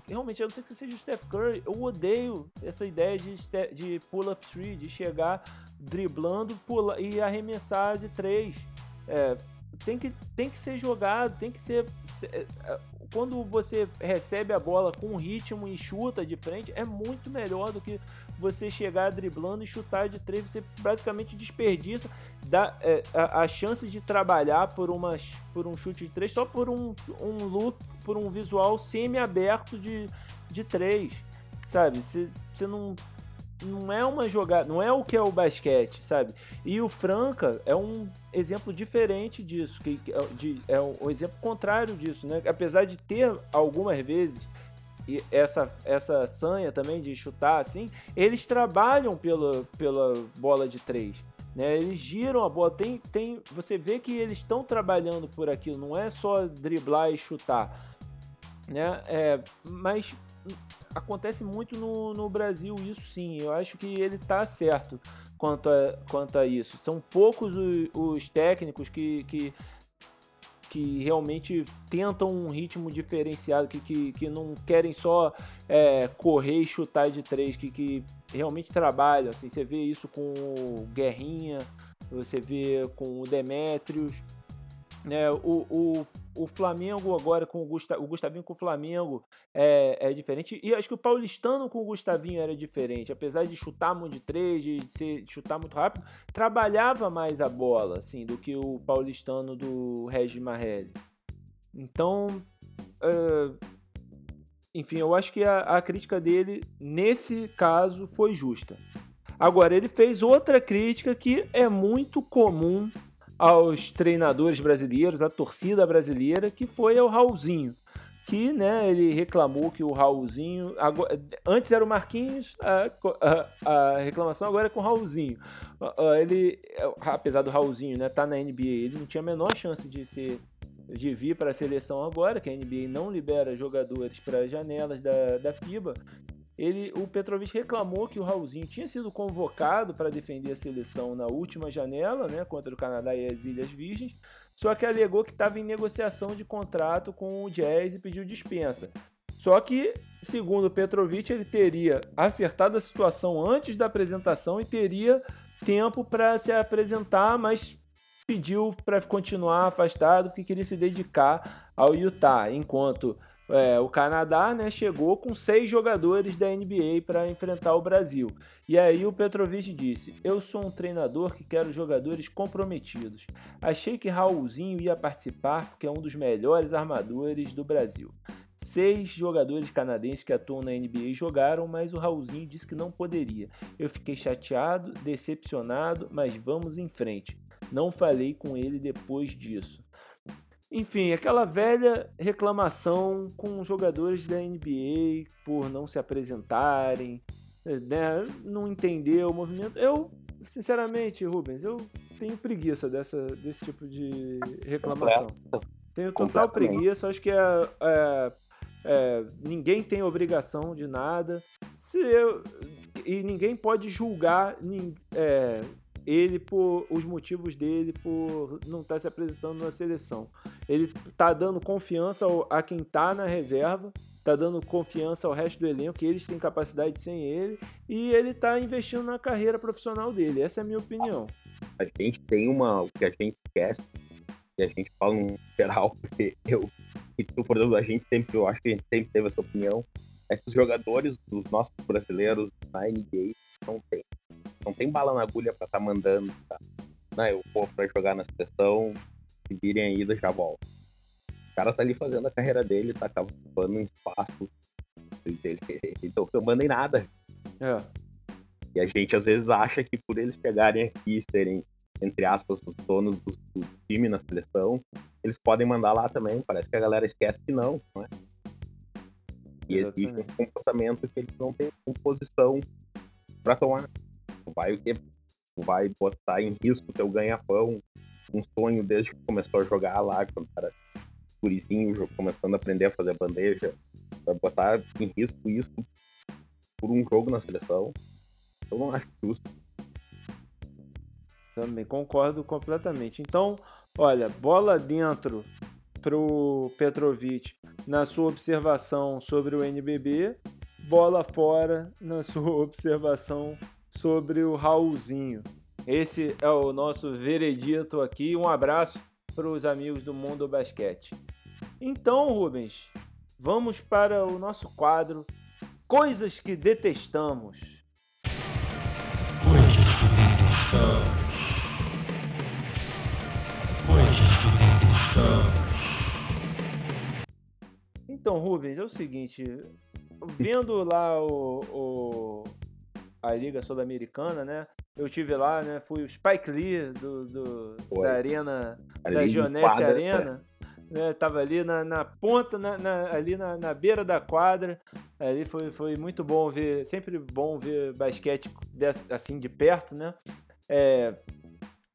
[SPEAKER 2] realmente, a não ser que você seja o Steph Curry, eu odeio essa ideia de, de pull-up tree, de chegar driblando pula, e arremessar de três. É, tem, que, tem que ser jogado, tem que ser. É, é, quando você recebe a bola com ritmo e chuta de frente, é muito melhor do que você chegar driblando e chutar de três, você basicamente desperdiça dá, é, a, a, chance de trabalhar por, umas, por um chute de três só por um, um look, por um visual semi-aberto de, de três, sabe? Você, não, não é uma jogada, não é o que é o basquete, sabe? E o Franca é um exemplo diferente disso, que, de, é um exemplo contrário disso, né? Apesar de ter algumas vezes essa, essa sanha também de chutar assim, eles trabalham pela, pela bola de três. Né? Eles giram a bola. Tem, tem, você vê que eles estão trabalhando por aquilo, não é só driblar e chutar. Né? É, mas acontece muito no, no Brasil isso sim. Eu acho que ele está certo quanto a, quanto a isso. São poucos os, os técnicos que, que que realmente tentam um ritmo diferenciado, que, que, que não querem só é, correr e chutar de três, que, que realmente trabalham. Assim, você vê isso com o Guerrinha, você vê com o Demetrios. Né? O, o, o Flamengo agora com o, Gusta, o Gustavinho com o Flamengo é, é diferente. E acho que o Paulistano com o Gustavinho era diferente. Apesar de chutar muito de três, de, ser, de chutar muito rápido, trabalhava mais a bola, assim, do que o Paulistano do Regis Marrelli. Então, uh, enfim, eu acho que a, a crítica dele, nesse caso, foi justa. Agora, ele fez outra crítica que é muito comum aos treinadores brasileiros, à torcida brasileira, que foi ao Raulzinho. Que né, ele reclamou que o Raulzinho. Agora, antes era o Marquinhos, a, a, a, reclamação agora é com o Raulzinho. Ele, apesar do Raulzinho estar né, tá na NBA, ele não tinha a menor chance de ser de vir para a seleção agora, que a NBA não libera jogadores para janelas da, da FIBA ele, o Petrovic reclamou que o Raulzinho tinha sido convocado para defender a seleção na última janela, né, contra o Canadá e as Ilhas Virgens, só que alegou que estava em negociação de contrato com o Jazz e pediu dispensa. Só que, segundo o Petrovic, ele teria acertado a situação antes da apresentação e teria tempo para se apresentar, mas pediu para continuar afastado porque queria se dedicar ao Utah, enquanto é, o Canadá né, chegou com seis jogadores da NBA para enfrentar o Brasil. E aí o Petrovic disse: Eu sou um treinador que quero jogadores comprometidos. Achei que Raulzinho ia participar porque é um dos melhores armadores do Brasil. Seis jogadores canadenses que atuam na NBA jogaram, mas o Raulzinho disse que não poderia. Eu fiquei chateado, decepcionado, mas vamos em frente. Não falei com ele depois disso. Enfim, aquela velha reclamação com jogadores da NBA por não se apresentarem, né, não entender o movimento. Eu, sinceramente, Rubens, eu tenho preguiça dessa, desse tipo de reclamação. Tenho total preguiça, acho que é, é, é, ninguém tem obrigação de nada. Se eu, e ninguém pode julgar é, ele por os motivos dele por não estar tá se apresentando na seleção. Ele está dando confiança a quem está na reserva, está dando confiança ao resto do elenco, que eles têm capacidade sem ele, e ele está investindo na carreira profissional dele. Essa é a minha opinião.
[SPEAKER 3] A gente tem uma. O que a gente esquece, e a gente fala no geral, porque eu e tu, por exemplo, a gente sempre, eu acho que a gente sempre teve essa opinião, é que os jogadores dos nossos brasileiros na NBA não tem não tem bala na agulha para estar tá mandando, tá? Não, eu vou para jogar na seleção, se virem aí, já volto. O cara tá ali fazendo a carreira dele, tá cavando um espaço. Ele, ele, ele não manda em nada.
[SPEAKER 2] É.
[SPEAKER 3] E a gente às vezes acha que por eles chegarem aqui e serem, entre aspas, os donos do, do, time na seleção, eles podem mandar lá também. Parece que a galera esquece que não, é? E Exatamente. existe um comportamento que eles não têm posição para tomar vai, vai botar em risco teu ganha-pão, um sonho desde que começou a jogar lá, quando era gurizinho, começando a aprender a fazer bandeja, vai botar em risco isso por um jogo na seleção. Eu não acho justo.
[SPEAKER 2] Também concordo completamente. Então, olha, bola dentro pro Petrovic na sua observação sobre o NBB, bola fora na sua observação sobre o Raulzinho. Esse é o nosso veredito aqui. Um abraço para os amigos do Mundo Basquete. Então, Rubens, vamos para o nosso quadro Coisas que detestamos. Coisas que detestamos. Coisas que detestamos. Então, Rubens, é o seguinte, vendo lá o, o a Liga Sul-Americana, né? Eu tive lá, né? Fui o Spike Lee do, do da Arena, ali da Gionese Arena. Né, tava ali na, na ponta, na, na, ali na, na, beira da quadra. Ali foi, foi muito bom ver, sempre bom ver basquete dessa, assim de perto, né? É,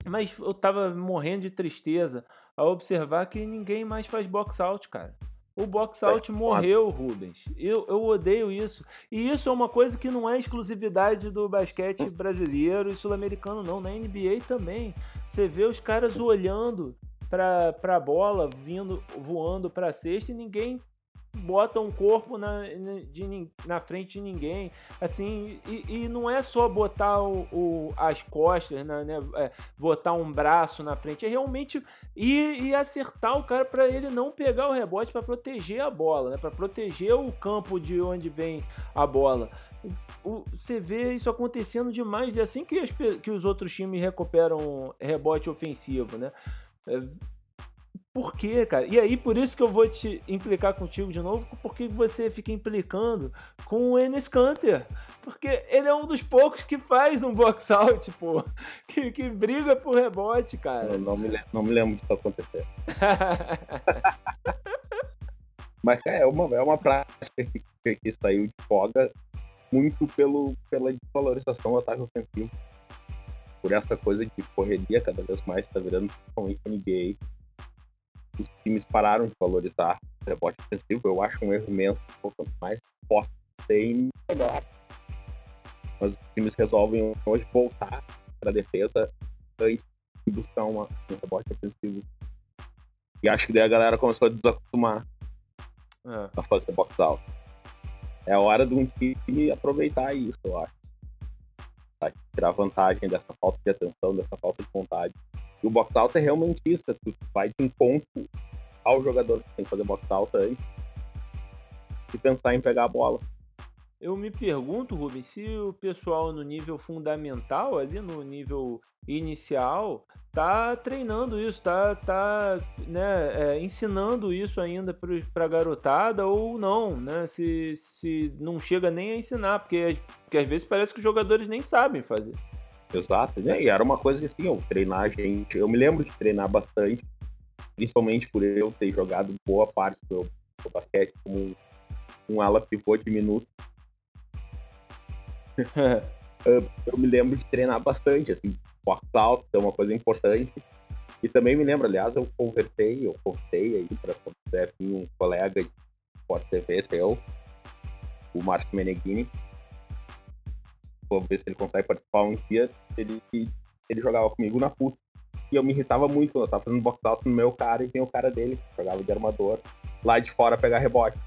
[SPEAKER 2] mas eu tava morrendo de tristeza ao observar que ninguém mais faz box out, cara. O box out morreu, Rubens. Eu, eu odeio isso. E isso é uma coisa que não é exclusividade do basquete brasileiro e sul-americano, não. Na NBA também. Você vê os caras olhando para a bola, vindo, voando para a cesta e ninguém bota um corpo na, de, na frente de ninguém. Assim, e, e não é só botar o, o as costas, né, né é, botar um braço na frente, é realmente ir e acertar o cara para ele não pegar o rebote para proteger a bola, né, para proteger o campo de onde vem a bola. O, você vê isso acontecendo demais, e é assim que, as, que os outros times recuperam rebote ofensivo, né? É, por quê, cara? E aí, por isso que eu vou te implicar contigo de novo, porque você fica implicando com o Enes Kanter. Porque ele é um dos poucos que faz um box out, pô. Que, que briga por rebote, cara.
[SPEAKER 3] Eu não me, não me lembro disso acontecer. Mas é uma, é uma prática que, que saiu de folga muito pelo, pela desvalorização do ataque ofensivo. Por essa coisa de correria cada vez mais, tá virando principalmente NBA os times pararam de valorizar o rebote ofensivo. Eu acho um erro imenso. Quanto mais posse tem, melhor. Mas os times resolvem hoje voltar para a defesa antes de buscar uma, um rebote ofensivo. E acho que daí a galera começou a desacostumar é. a fazer box out. é hora de um time aproveitar isso, eu acho. Tá? Tirar vantagem dessa falta de atenção, dessa falta de vontade. E o box out é realmente isso, é tu vai de encontro ao jogador que tem que fazer box out antes e pensar em pegar a bola.
[SPEAKER 2] Eu me pergunto, Rubens, se o pessoal no nível fundamental, ali no nível inicial, tá treinando isso, tá, tá né, é, ensinando isso ainda para a garotada ou não, né? Se, se não chega nem a ensinar, porque, porque às vezes parece que os jogadores nem sabem fazer.
[SPEAKER 3] Exato, né? E era uma coisa assim, eu treinar gente, eu me lembro de treinar bastante, principalmente por eu ter jogado boa parte do, do basquete como um ala pivô de minuto. eu me lembro de treinar bastante, assim, box alto é uma coisa importante. E também me lembro, aliás, eu conversei, eu conversei aí para vir um colega de Sport TV seu, o Márcio Meneghini. Vou ver se ele consegue participar um dia. Ele, ele jogava comigo na PUC. E eu me irritava muito quando eu tava fazendo box alto no meu cara e tem o cara dele, que jogava de armador, lá de fora pegar rebote.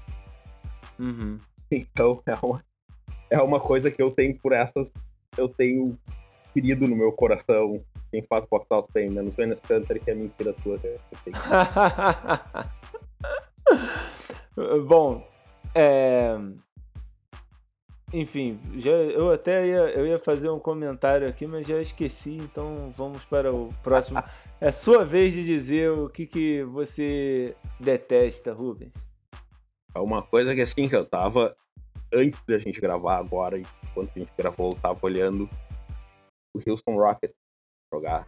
[SPEAKER 2] Uhum.
[SPEAKER 3] Então é uma, é uma coisa que eu tenho por essas. Eu tenho querido no meu coração. Quem faz box out tem, menos o Enes Kanter, que é mentira sua.
[SPEAKER 2] Bom, é... enfim, já, eu até ia, eu ia fazer um comentário aqui, mas já esqueci, então vamos para o próximo. é sua vez de dizer o que, que você detesta, Rubens.
[SPEAKER 3] É uma coisa que assim, que eu tava, antes da gente gravar agora, enquanto a gente gravou, eu tava olhando o Houston Rockets jogar.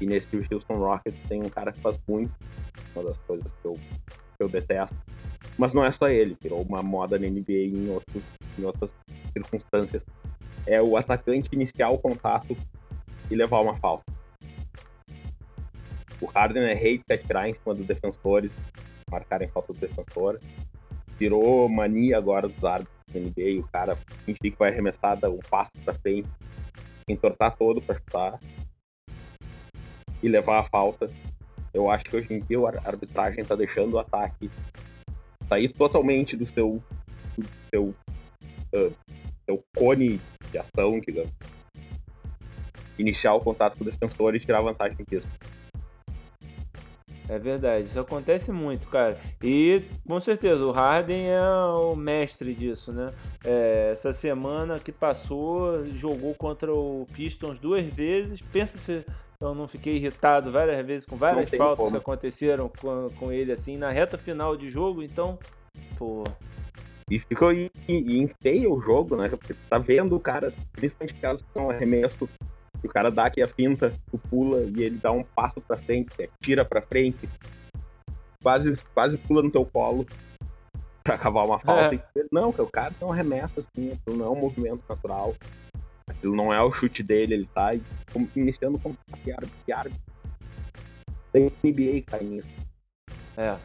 [SPEAKER 3] E nesse Houston Rockets tem um cara que faz muito, uma das coisas que eu, que eu detesto. Mas não é só ele, virou uma moda na NBA em, outros, em outras circunstâncias. É o atacante iniciar o contato e levar uma falta. O Harden é rei de atirar em cima dos defensores, marcarem falta do defensor. Virou mania agora dos árbitros da NBA, o cara fingir que vai arremessar, um passo pra frente, entortar todo pra chutar e levar a falta. Eu acho que hoje em dia a arbitragem tá deixando o ataque sair totalmente do seu, do seu, uh, seu cone de ação, digamos. Iniciar o contato com o defensor e tirar vantagem disso.
[SPEAKER 2] É verdade, isso acontece muito, cara. E com certeza o Harden é o mestre disso, né? É, essa semana que passou, jogou contra o Pistons duas vezes. Pensa se eu não fiquei irritado várias vezes com várias faltas como. que aconteceram com, com ele assim na reta final de jogo. Então, pô.
[SPEAKER 3] E ficou e, e enfeia o jogo, né? Porque tá vendo o cara, principalmente caso são arremesso o cara dá aqui a finta, tu pula e ele dá um passo pra frente, tira pra frente, quase, quase pula no teu colo pra cavar uma falta. É. Não, que o cara não arremessa assim, aquilo não é um movimento natural. Aquilo não é o chute dele, ele tá iniciando com piar, piar. Tem NBA cai nisso.
[SPEAKER 2] É.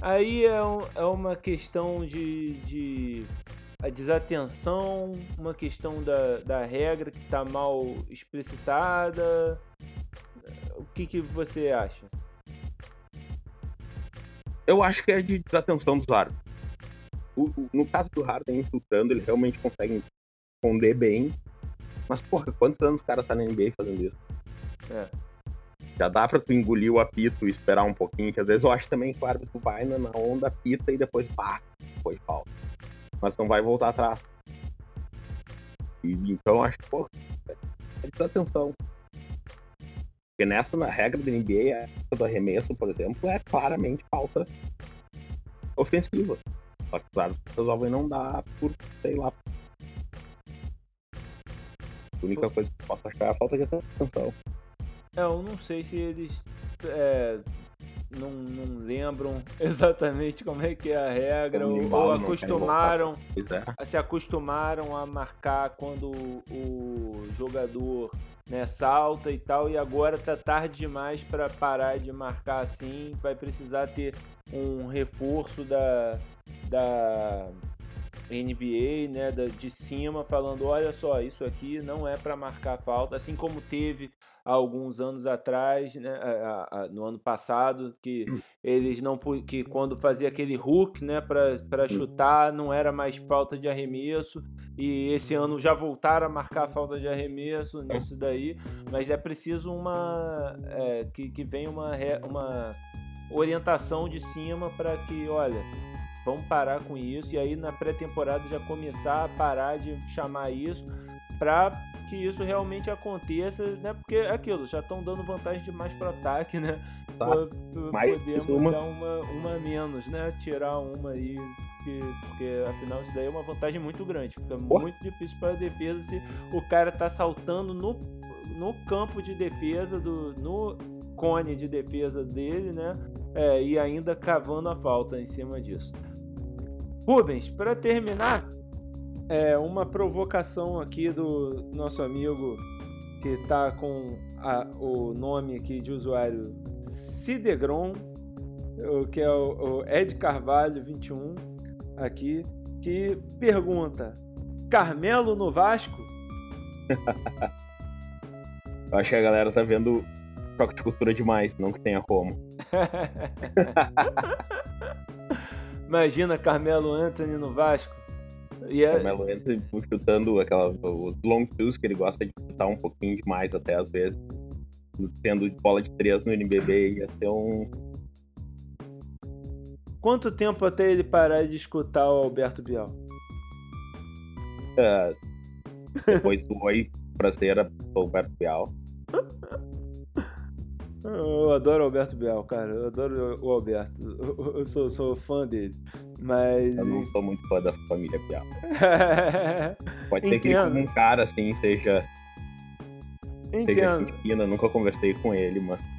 [SPEAKER 2] Aí é, um, é uma questão de, de a desatenção, uma questão da, da regra que está mal explicitada? O que, que você acha?
[SPEAKER 3] Eu acho que é de desatenção dos árbitros. no caso do Harden infiltrando, ele realmente consegue esconder bem. Mas, porra, quantos anos o cara tá na NBA fazendo isso?
[SPEAKER 2] É.
[SPEAKER 3] Já dá pra tu engolir o apito e esperar um pouquinho, que às vezes eu acho também que o árbitro vai na onda, apita e depois, pá, foi falta mas não vai voltar atrás. E, então acho que, pô, é atenção. Porque nessa na regra da NBA, essa do arremesso, por exemplo, é claramente falta ofensiva. Só que, claro, resolvem não dar por, sei lá. A única coisa que eu posso achar é a falta de atenção.
[SPEAKER 2] É, eu não sei se eles é, não, não lembram exatamente como é que é a regra, ou, ou acostumaram, é. se acostumaram a marcar quando o jogador né, salta e tal, e agora tá tarde demais para parar de marcar assim, vai precisar ter um reforço da, da NBA, né, de cima, falando: olha só, isso aqui não é para marcar falta, assim como teve há alguns anos atrás, né, no ano passado, que eles não que quando fazia aquele hook, né, para chutar, não era mais falta de arremesso, e esse ano já voltaram a marcar falta de arremesso nisso daí, mas é preciso uma é, que, que venha uma, uma orientação de cima para que, olha, vamos parar com isso e aí na pré-temporada já começar a parar de chamar isso para que isso realmente aconteça, né? Porque é aquilo, já estão dando vantagem demais para ataque, né? Tá. Podemos uma. dar uma, uma menos, né? Tirar uma aí, porque, porque afinal isso daí é uma vantagem muito grande. Fica muito difícil para a defesa se o cara tá saltando no, no campo de defesa, do, no cone de defesa dele, né? É, e ainda cavando a falta em cima disso. Rubens, para terminar, é uma provocação aqui do nosso amigo que está com a, o nome aqui de usuário Cidegron, que é o, o Ed Carvalho 21 aqui, que pergunta: Carmelo no Vasco?
[SPEAKER 3] Eu acho que a galera tá vendo choque de cultura demais, não que tenha como.
[SPEAKER 2] Imagina Carmelo Anthony no Vasco.
[SPEAKER 3] E é... Carmelo Anthony chutando aquela, os long twos que ele gosta de chutar um pouquinho demais até às vezes. Tendo bola de três no NBB ia ser um.
[SPEAKER 2] Quanto tempo até ele parar de escutar o Alberto Bial?
[SPEAKER 3] É, depois do Oi pra ser o Alberto Bial.
[SPEAKER 2] Eu adoro o Alberto Bial, cara. Eu adoro o Alberto. Eu sou, sou fã dele. Mas.
[SPEAKER 3] Eu não sou muito fã da família Bial. Pode ser que ele, um cara assim, seja.
[SPEAKER 2] Entendo.
[SPEAKER 3] Seja fina, nunca conversei com ele, mas.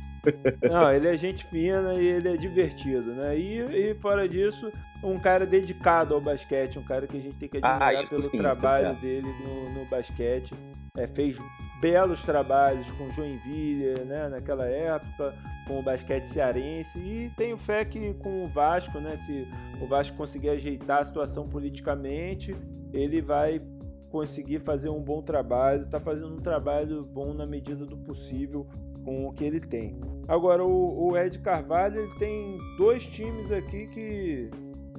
[SPEAKER 2] Não, ele é gente fina e ele é divertido, né? E, e fora disso, um cara dedicado ao basquete, um cara que a gente tem que admirar ah, pelo sim, trabalho é. dele no, no basquete. É, fez belos trabalhos com Joinville, né, naquela época, com o basquete cearense e tenho fé que com o Vasco, né, se o Vasco conseguir ajeitar a situação politicamente, ele vai conseguir fazer um bom trabalho, está fazendo um trabalho bom na medida do possível com o que ele tem. Agora o, o Ed Carvalho ele tem dois times aqui que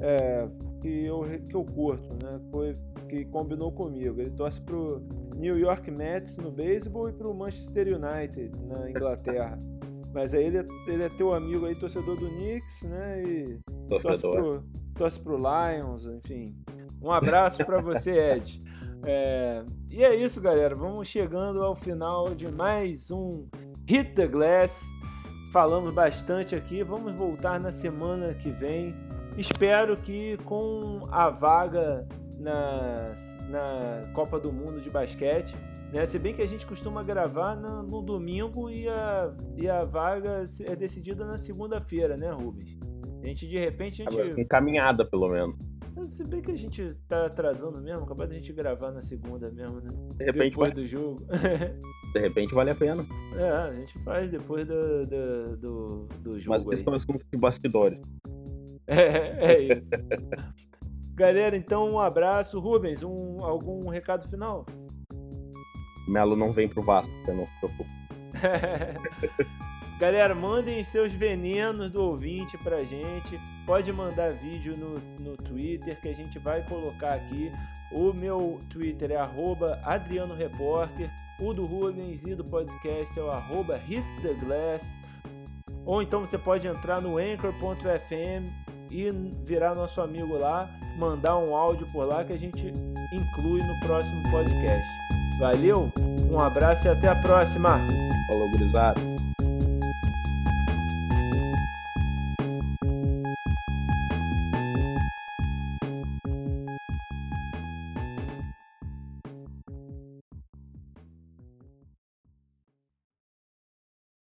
[SPEAKER 2] é, que eu, que eu curto, né? Foi que combinou comigo. Ele torce pro New York Mets no beisebol e pro Manchester United na Inglaterra. Mas aí ele é, ele é teu amigo aí, torcedor do Knicks, né? E torce pro, torce pro Lions, enfim. Um abraço para você, Ed. É, e é isso, galera. Vamos chegando ao final de mais um Hit the Glass. Falamos bastante aqui. Vamos voltar na semana que vem. Espero que com a vaga na, na Copa do Mundo de basquete. Né? Se bem que a gente costuma gravar no, no domingo e a, e a vaga é decidida na segunda-feira, né, Rubens? A gente, de repente, a gente.
[SPEAKER 3] Encaminhada, pelo menos.
[SPEAKER 2] Se bem que a gente tá atrasando mesmo, capaz da gente gravar na segunda mesmo, né?
[SPEAKER 3] De repente
[SPEAKER 2] depois
[SPEAKER 3] vai...
[SPEAKER 2] do jogo.
[SPEAKER 3] de repente vale a pena.
[SPEAKER 2] É, a gente faz depois do, do, do, do jogo.
[SPEAKER 3] Mas isso são assuntos de bastidores.
[SPEAKER 2] É, é isso. Galera, então um abraço. Rubens, um, algum recado final?
[SPEAKER 3] Melo não vem pro Vasco, você não se preocupe.
[SPEAKER 2] Galera, mandem seus venenos do ouvinte pra gente. Pode mandar vídeo no, no Twitter que a gente vai colocar aqui. O meu Twitter é Adriano Repórter. O do Rubens e do podcast é o arroba. Ou então você pode entrar no anchor.fm e virar nosso amigo lá, mandar um áudio por lá que a gente inclui no próximo podcast. Valeu, um abraço e até a próxima.
[SPEAKER 3] Falou, gurizada.